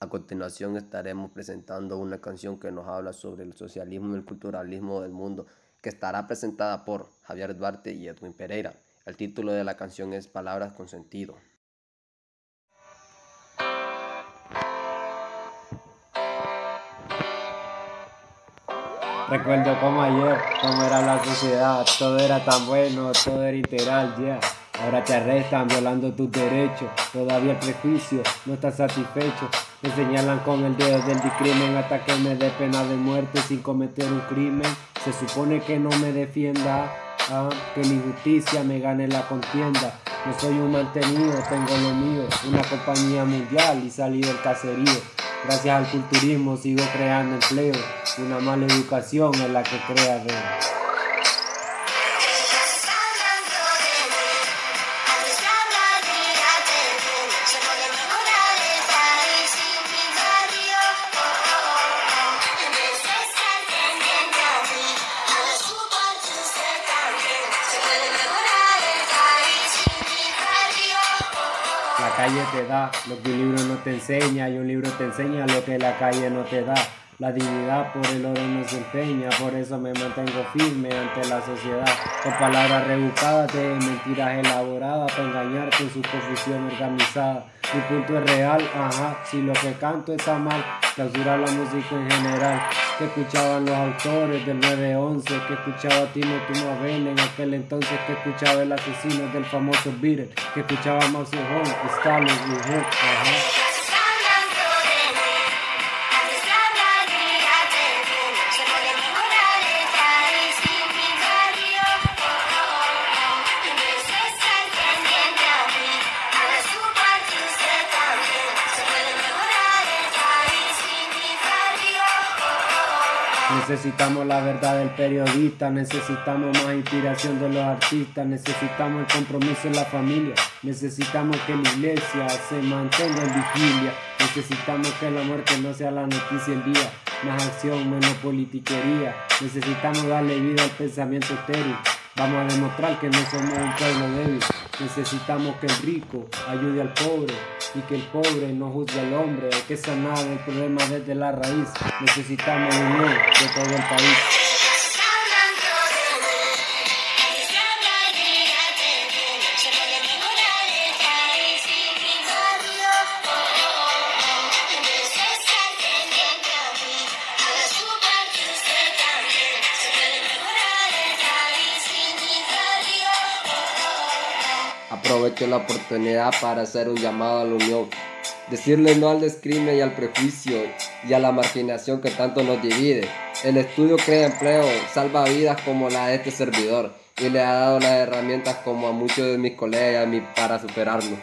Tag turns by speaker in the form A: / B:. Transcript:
A: A continuación estaremos presentando una canción que nos habla sobre el socialismo y el culturalismo del mundo, que estará presentada por Javier Duarte y Edwin Pereira. El título de la canción es Palabras con sentido.
B: Recuerdo como ayer, cómo era la sociedad, todo era tan bueno, todo era integral, ya. Ahora te arrestan violando tus derechos, todavía el prejuicio no está satisfecho. Me señalan con el dedo del discrimen hasta que me dé pena de muerte sin cometer un crimen. Se supone que no me defienda, ah, que la injusticia me gane la contienda. No soy un mantenido, tengo lo mío, una compañía mundial y salí del caserío. Gracias al culturismo sigo creando empleo, una mala educación es la que crea de La calle te da lo que un libro no te enseña y un libro te enseña lo que la calle no te da. La dignidad por el oro no se empeña, por eso me mantengo firme ante la sociedad. Con palabras rebuscadas de mentiras elaboradas para engañarte en su posición organizada. Mi punto es real, ajá, si lo que canto está mal, clausurar la música en general que escuchaban los autores del 911, que escuchaba Timo Tumabel en aquel entonces, que escuchaba el asesino del famoso Beatle, que escuchaba Mao Zedong, Stalin y ajá. Necesitamos la verdad del periodista, necesitamos más inspiración de los artistas, necesitamos el compromiso en la familia, necesitamos que la iglesia se mantenga en vigilia, necesitamos que la muerte no sea la noticia el día, más acción, menos politiquería, necesitamos darle vida al pensamiento estéril, vamos a demostrar que no somos un pueblo débil, necesitamos que el rico ayude al pobre y que el pobre no juzgue al hombre, hay que sanar el problema desde la raíz. Necesitamos unión de todo el país.
A: Aprovecho la oportunidad para hacer un llamado a la unión, decirle no al descrimen y al prejuicio y a la marginación que tanto nos divide. El estudio crea empleo, salva vidas como la de este servidor y le ha dado las herramientas como a muchos de mis colegas para superarlo.